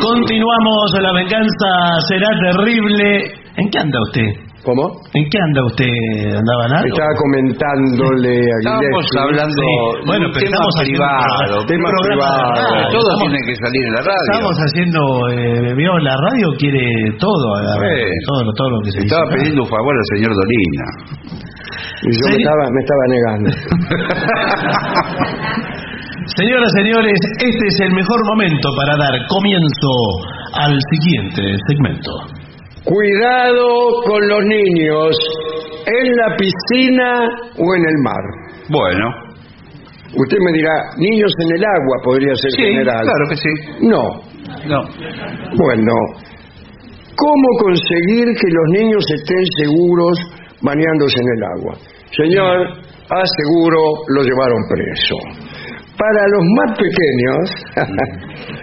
Continuamos, la venganza será terrible. ¿En qué anda usted? ¿Cómo? ¿En qué anda usted? ¿Andaba en algo? Estaba comentándole a Estábamos Gillespie. hablando Sí. Bueno, de un pero tema estamos haciendo privado. un tema programa de privado. radio. Todo Estamos- tiene que salir en la radio. Estamos haciendo, eh, vio, la radio quiere todo, agarrar, Sí. todo, lo- todo lo que se Estaba pidiendo un favor al señor Dolina. Y yo me estaba, me estaba negando. Señoras, señores, este es el mejor momento para dar comienzo al siguiente segmento. Cuidado con los niños en la piscina o en el mar. Bueno. Usted me dirá, niños en el agua podría ser Sí, general. claro que sí. No. No. Bueno, ¿cómo conseguir que los niños estén seguros bañándose en el agua? Señor, aseguro lo llevaron preso. Para los más pequeños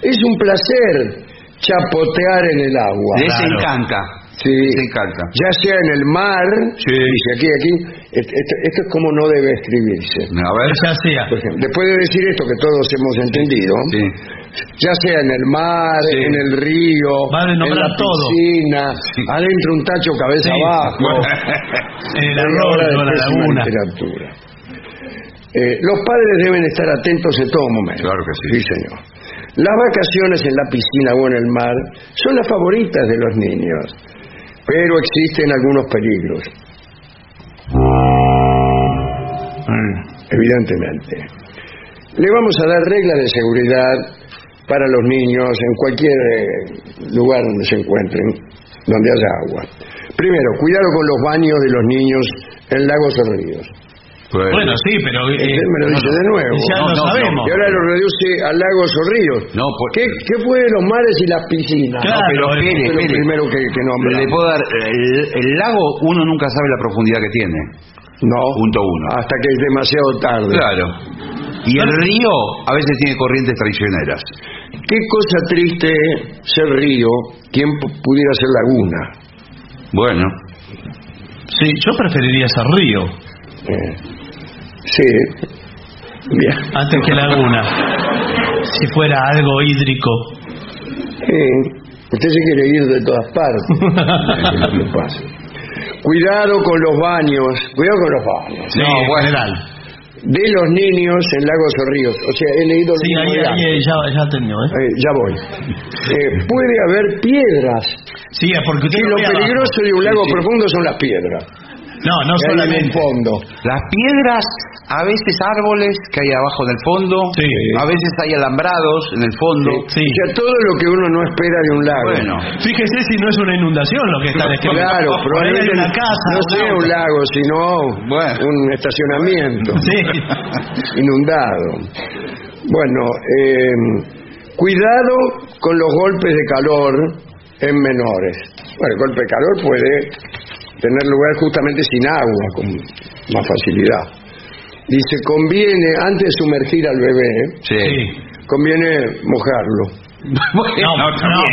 es un placer chapotear en el agua. Les Claro. encanta. Sí. Ya sea en el mar, Sí. dice aquí, aquí, est- esto, esto es como no debe escribirse. A ver. Ya sea. Por ejemplo, después de decir esto que todos hemos entendido, Sí. ya sea en el mar, Sí. en el río, en la piscina, adentro un tacho cabeza Sí. abajo, En el hora de la laguna. literatura. Eh, los padres deben estar atentos en todo momento. Claro que sí. Sí, señor. Las vacaciones en la piscina o en el mar son las favoritas de los niños, pero existen algunos peligros. evidentemente. Le vamos a dar reglas de seguridad para los niños en cualquier eh, lugar donde se encuentren, donde haya agua. Primero, cuidado con los baños de los niños en lagos o ríos. Bueno, sí, pero... eh, Usted me lo dice de nuevo. Ya No, lo no, no. sabemos. Y ahora lo reduce a lagos o ríos. No, por- ¿Qué, qué fue de los mares y las piscinas? Claro, pero espere, espere. primero que, que nombramos. Le puedo dar. El, el lago, uno nunca sabe la profundidad que tiene. No, Punto uno. hasta que es demasiado tarde. Claro. Y el río a veces tiene corrientes traicioneras. Qué cosa triste ser río, quien pu- pudiera ser laguna. Bueno. Sí, yo preferiría ser río Eh, sí, bien. antes que laguna. Si fuera algo hídrico. Usted se quiere ir de todas partes. Que pasa. Cuidado con los baños, cuidado con los baños. Sí, No, en bueno. general. De los niños en lagos o ríos. O sea, he leído Sí, ahí, ahí, antes. ya, ya ¿eh? Eh, ya voy. Eh, puede haber piedras. Sí, es porque usted Sí, lo abajo. peligroso de un lago sí. profundo son las piedras. No, no hay en el solamente. fondo. Las piedras, a veces árboles que hay abajo en el fondo. Sí. A veces hay alambrados en el fondo. Sí. O sea, todo lo que uno no espera de un lago. Bueno. Fíjese si no es una inundación lo que está describiendo. Claro, probablemente una casa. no sea un lago, sino Bueno. un estacionamiento Sí. inundado. Bueno, eh, cuidado con los golpes de calor en menores. Bueno, el golpe de calor puede tener lugar justamente sin agua, con más facilidad. Dice, conviene, antes de sumergir al bebé, Sí. Sí. conviene mojarlo. Bueno, No, no,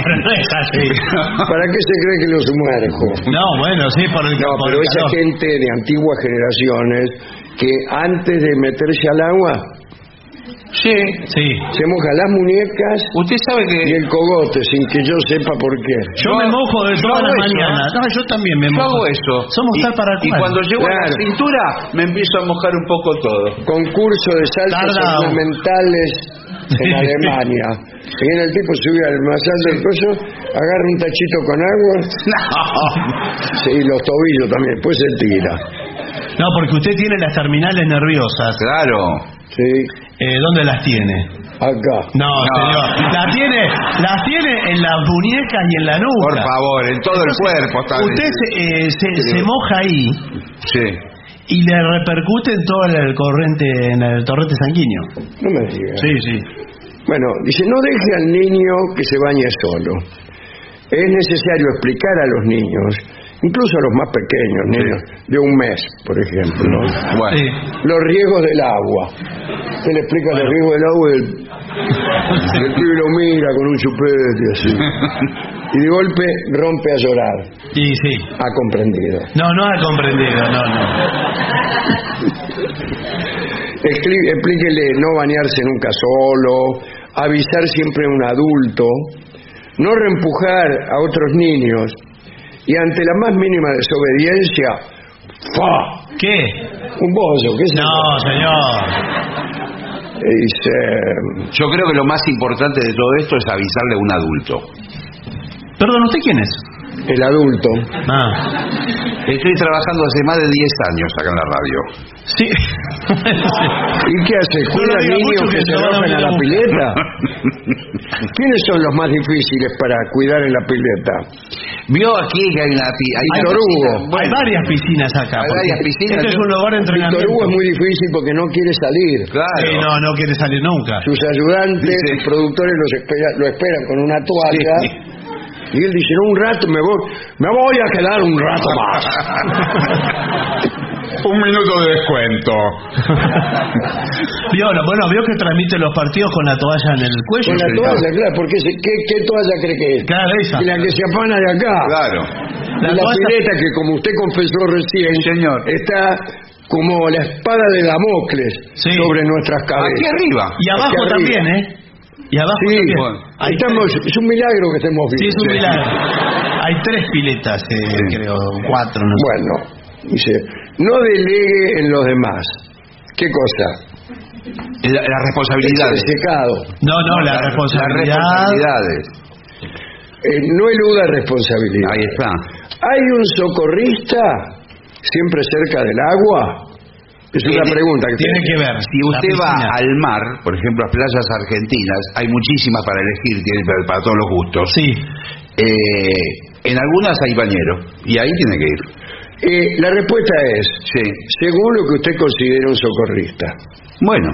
pero no es así. ¿Para qué se cree que lo sumerjo? No, bueno, sí, por el No, por pero el esa calor. gente de antiguas generaciones que antes de meterse al agua Sí. Sí. se moja las muñecas Usted sabe y el cogote sin que yo sepa por qué. Yo me mojo de yo toda hago la eso, mañana. ¿eh? No, yo también me yo mojo. hago eso. Somos y, tal para Y cual. cuando llego a la Claro. cintura, me empiezo a mojar un poco todo. Concurso de saltos Tarda. ornamentales en Alemania. Y viene el tipo, sube al más alto del coso, agarra un tachito con agua y los tobillos también, pues se tira. No, porque usted tiene las terminales nerviosas. Claro. Sí, Eh, ¿Dónde las tiene? acá. No, No. señor. Las tiene, las tiene en las muñecas y en la nuca. Por favor, en todo el cuerpo está Usted se, eh, se- se moja ahí Sí. y le repercute en todo el corriente, en el torrente sanguíneo. No me digas. Sí, sí. Bueno, dice, no deje al niño que se bañe solo. Es necesario explicar a los niños, incluso a los más pequeños, niños de un mes, por ejemplo, Bueno. Sí. los riesgos del agua. Se le explica los riesgos del agua y el, el pibe lo mira con un chupete así. Y de golpe rompe a llorar. Y sí. Ha comprendido. No, no ha comprendido, no, no. Explíquele no bañarse nunca solo, avisar siempre a un adulto, no reempujar a otros niños y ante la más mínima desobediencia, ¡fa! ¿Qué? Un bollo, ¿qué es No, señor. Y dice, Yo creo que lo más importante de todo esto es avisarle a un adulto. Perdón, ¿usted quién es? el adulto. Ah. Estoy trabajando hace más de 10 años acá en la radio. Sí. ¿Y qué hace? No ¿Cuida diga niños que, que se van a la pileta? ¿Quiénes son los más difíciles para cuidar en la pileta? Vio aquí que hay una... Hay Víctor una Hugo. piscina. Hay varias piscinas acá. Hay varias piscinas, Este es un lugar de Víctor entrenamiento. Hugo es muy difícil porque no quiere salir. Claro. Sí, no, no quiere salir nunca. Sus ayudantes, sus productores los espera- lo esperan con una toalla. Sí. Y él dice, no, un rato me voy, me voy a quedar un rato más. Un minuto de descuento. Vio, no, bueno, vio que transmite los partidos con la toalla en el cuello. Con la sí, toalla, claro. claro, porque se- ¿qué, qué toalla cree que es? Claro, esa. Y la que se afana de acá. Claro. Y La la toalla- pileta que, como usted confesó recién, Señor. está como la espada de Damocles Sí. sobre nuestras cabezas. Aquí arriba. Y abajo arriba. también, ¿eh? Y abajo Sí, también. Hay estamos, tres- es un milagro que estemos Sí, vivos. es un milagro. Hay tres piletas, eh, creo, cuatro, no sé. Bueno, dice, no delegue en los demás. ¿Qué cosa? La, las responsabilidades. El secado. No, no, la Las responsabilidad. responsabilidades. Eh, no eluda responsabilidad. Ahí está. ¿Hay un socorrista siempre cerca del agua? Es una pregunta que Tiene que ver. Si la usted va al mar, por ejemplo, a playas argentinas, hay muchísimas para elegir, tiene para, para todos los gustos. Sí. Eh, en algunas hay bañero y ahí tiene que ir. Eh, la respuesta es, Sí. según lo que usted considera un socorrista. Bueno,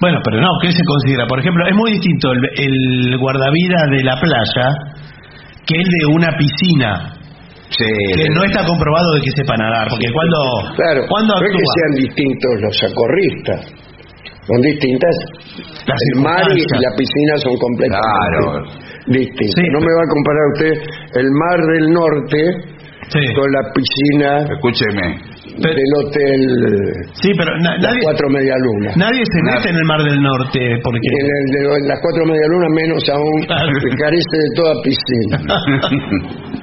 Bueno, pero no, ¿qué se considera? Por ejemplo, es muy distinto el, el guardavidas de la playa que el de una piscina, sí, que no está comprobado de que sepa nadar, porque cuando, Claro, cuando no es que actúa sean distintos los socorristas. Son distintas. las el mar y la piscina son completamente Claro. distintas. Sí. no me va a comparar usted el mar del norte Sí. con la piscina escúcheme. Pero- del hotel Sí, pero na- Las nadie, Cuatro Medialunas. nadie se Nadie. mete en el mar del norte porque En, el de- en las cuatro medialunas menos aún Claro. que carece de toda piscina.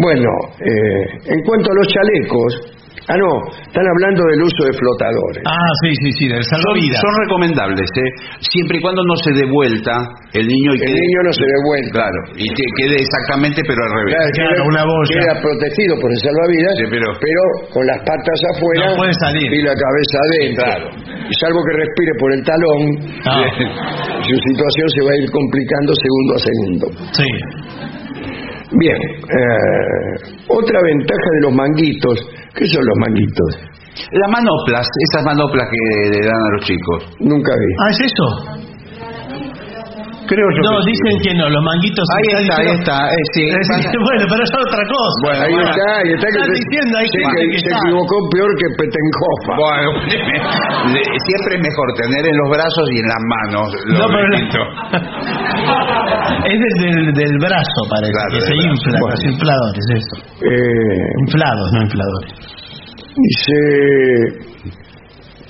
Bueno, eh, en cuanto a los chalecos, ah no, están hablando del uso de flotadores. Ah, sí, sí, sí, del salvavidas. son recomendables, ¿eh? siempre y cuando no se dé vuelta el niño y El quede, niño no se dé vuelta. claro, y que quede exactamente pero al revés. Claro, Claro, queda, una boya. queda protegido por el salvavidas, Sí, pero- con las patas afuera No puede salir. y la cabeza adentro. Claro. Y salvo que respire por el talón, Ah, su situación se va a ir complicando segundo a segundo. sí. Bien, eh, otra ventaja de los manguitos, ¿qué son los manguitos? Las manoplas, esas manoplas que le dan a los chicos. Nunca vi. Ah, ¿es eso? Creo yo No, que sí. dicen que no, los manguitos... Ahí está, ahí está. eh, sí, bueno, pero es otra cosa. Bueno, Ahí bueno. está, ahí está que Están se, diciendo, hay se- que que se está- equivocó peor que Petenhofa. Bueno, siempre es mejor tener en los brazos y en las manos. lo No, pero es del, del, del brazo, parece, Claro, que se brazo. infla, Bueno. los infladores, eso. Eh, Inflados, no infladores. dice,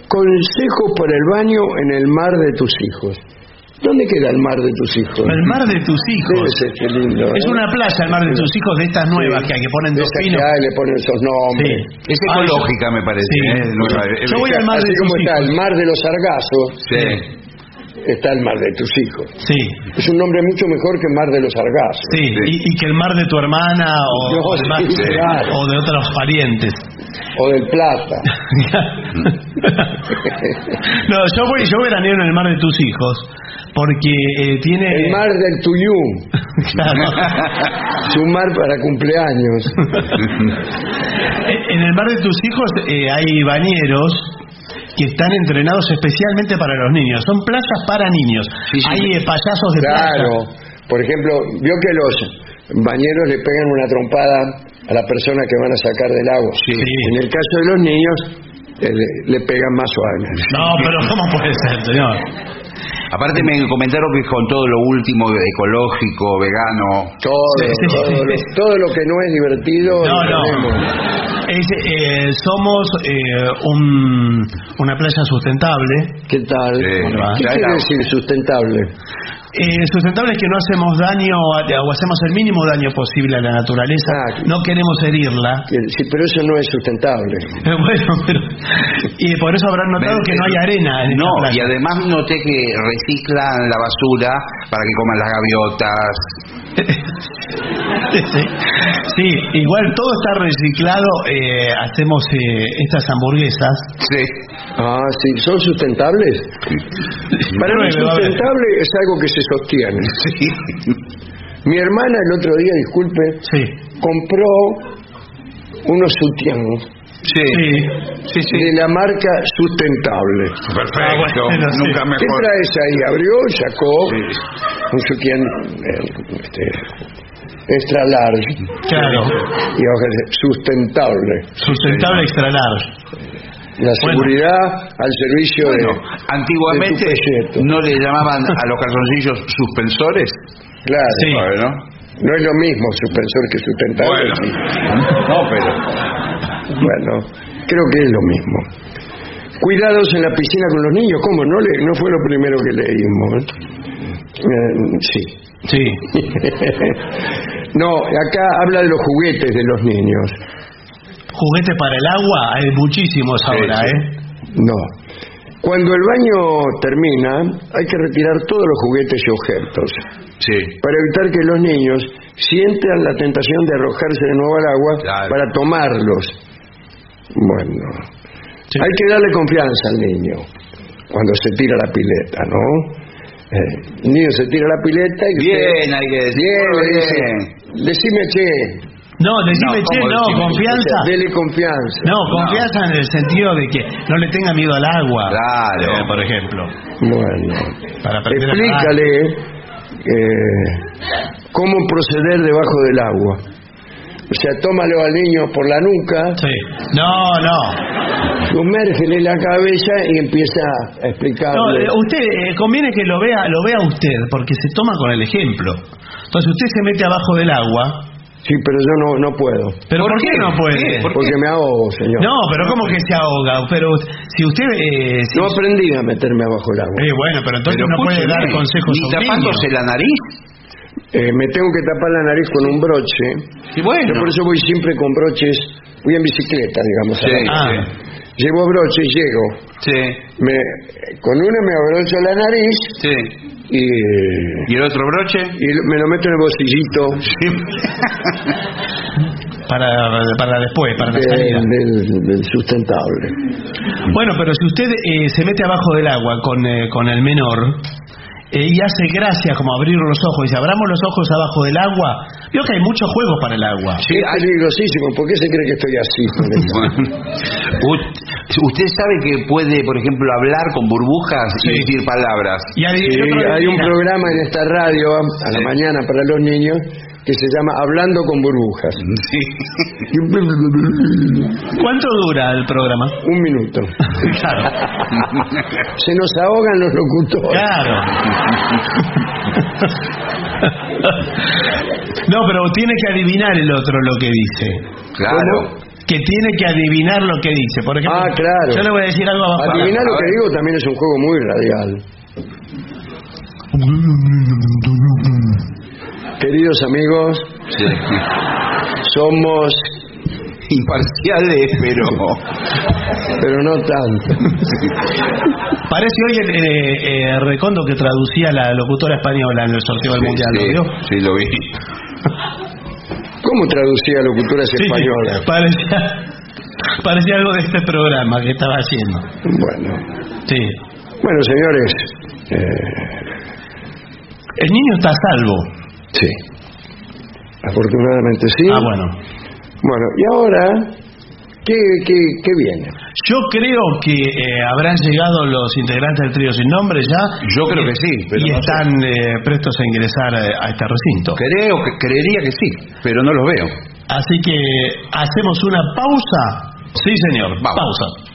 consejos para el baño en el mar de tus hijos. ¿Dónde queda el mar de tus hijos? El mar de tus hijos. ser qué lindo. Es una playa el mar de tus hijos de estas nuevas que, hay que ponen De dos pinos. que hay, le ponen esos nombres. Sí. Es Ah, ecológica, me parece. Sí. ¿eh? Yo voy al mar Así de como tus está hijos. el mar de los sargazos, Sí. está el mar de tus hijos. Sí, Es un nombre mucho mejor que mar de los sargazos. sí. Y, y que el mar de tu hermana o, No, o el mar- sí, claro. o de otros parientes. O del Plata. no, yo voy, yo veraneo en el mar de tus hijos porque eh, tiene El mar del Tuyú. Claro. Es un mar para cumpleaños. en el mar de tus hijos eh, hay bañeros que están entrenados especialmente para los niños. Son playas para niños. Sí, sí. Hay eh, payasos de. Claro. Por ejemplo, vio que los bañeros le pegan una trompada a la persona que van a sacar del agua. Sí. En el caso de los niños, eh, le, le pegan más suavemente. No, pero ¿cómo puede ser, señor? Aparte me comentaron que con todo lo último ecológico, vegano. Todo, Sí, sí, todo, lo, todo lo que no es divertido. No, no. Eh, somos eh, un- una playa sustentable. ¿Qué tal? Sí, ¿Qué quiere decir sustentable? Eh, sustentable es que no hacemos daño a- o hacemos el mínimo daño posible a la naturaleza. Ah, no queremos herirla. Sí, pero eso no es sustentable. Eh, Bueno, pero, y por eso habrán notado que no hay arena en esta No, y además noté que reciclan la basura para que coman las gaviotas. Sí, Sí, igual todo está reciclado. eh, hacemos eh, estas hamburguesas. Sí. Ah, sí, ¿son sustentables? Para mí sustentable es algo que se sostiene. Mi hermana el otro día, disculpe, Sí, compró unos sutián Sí. sí. Sí, sí. de la marca sustentable. Perfecto. Ah, bueno, sí. Nunca ¿Qué mejor. traes ahí? Abrió sacó Sí. un sutián eh, este, extra large Claro, y sustentable. sustentable extra large. La seguridad al servicio Bueno, de, antiguamente de tu pelleto. no le llamaban a los calzoncillos suspensores. Claro. Sí. Bueno. No es lo mismo suspensor que sustentable. Bueno. No, pero. Bueno, creo que es lo mismo. Cuidados en la piscina con los niños. ¿Cómo? No, le, no fue lo primero que leímos. ¿eh? Sí. Sí. no, acá habla de los juguetes de los niños. Juguete para el agua, hay muchísimos ahora. ¿eh? No. Cuando el baño termina, hay que retirar todos los juguetes y objetos Sí. para evitar que los niños sientan la tentación de arrojarse de nuevo al agua Claro. para tomarlos. Bueno, Sí. hay que darle confianza al niño cuando se tira la pileta, ¿no? Eh, el niño se tira la pileta y usted- Bien, hay que decir. bien, Bien. dice, decime che, No, decime, No, che, ¿cómo no, decime? confianza. o sea, dele confianza. No, confianza en el sentido de que no le tenga miedo al agua. Claro. eh, por ejemplo. Bueno, Para explícale eh, cómo proceder debajo del agua. O sea, tómalo al niño por la nuca, Sí. No, no. sumérgele la cabeza y empieza a explicarle. No, eh, usted eh, conviene que lo vea, lo vea usted, porque se toma con el ejemplo. Entonces usted se mete abajo del agua. Sí, pero yo no, no puedo. ¿Pero por, ¿Por qué qué? no puede? ¿Qué? ¿Por Porque me ahogo, señor. No, pero ¿cómo que se ahoga? Pero si usted... Eh, si- No aprendí a meterme abajo del agua. Eh, bueno, pero entonces Pero no puede dar consejos Ni a un tapándose niño. la nariz. Eh, me tengo que tapar la nariz con un broche. Y bueno. Yo por eso voy siempre con broches. Voy en bicicleta, digamos. a Sí. Ah, Llevo broche y llego. Sí. Me, con una me abrocho la nariz Sí. y, ¿Y el otro broche? y me lo meto en el bolsillito para, para después, para la salida. del, del sustentable. Bueno, pero si usted eh, se mete abajo del agua con, eh, con el menor eh, y hace gracia como abrir los ojos y si abramos los ojos abajo del agua, veo que hay muchos juegos para el agua. Sí, es peligrosísimo. ¿Por qué se cree que estoy así? Bueno, usted sabe que puede, por ejemplo, hablar con burbujas Sí. y decir palabras. Y hay, Sí, hay un programa en esta radio a la Sí. mañana para los niños que se llama Hablando con burbujas. Sí. ¿Cuánto dura el programa? Un minuto. Claro. Se nos ahogan los locutores. Claro. No, pero tiene que adivinar el otro lo que dice. Claro. Que tiene que adivinar lo que dice. Por ejemplo, Ah, claro. yo le voy a decir algo abajo. Adivinar lo que digo también es un juego muy radial. Queridos amigos, Sí. somos, Imparciales, pero. pero no tanto. Parece hoy el eh, eh, Recondo que traducía la locutora española en el sorteo del Sí, Mundial, ¿lo sí, vio? sí, lo vi. ¿Cómo traducía locutoras Sí, españolas? parecía, parecía algo de este programa que estaba haciendo. Bueno, Sí. bueno, señores, eh, El niño está a salvo. sí, afortunadamente sí. Ah, bueno. Bueno, y ahora, ¿qué, qué, qué viene? Yo creo que eh, habrán llegado los integrantes del trío sin nombre ya. Yo creo que sí, pero y no están eh, prestos a ingresar eh, a este recinto. Creo que creería que sí, pero no los veo. Así que hacemos una pausa. Sí, señor. Vamos. Pausa.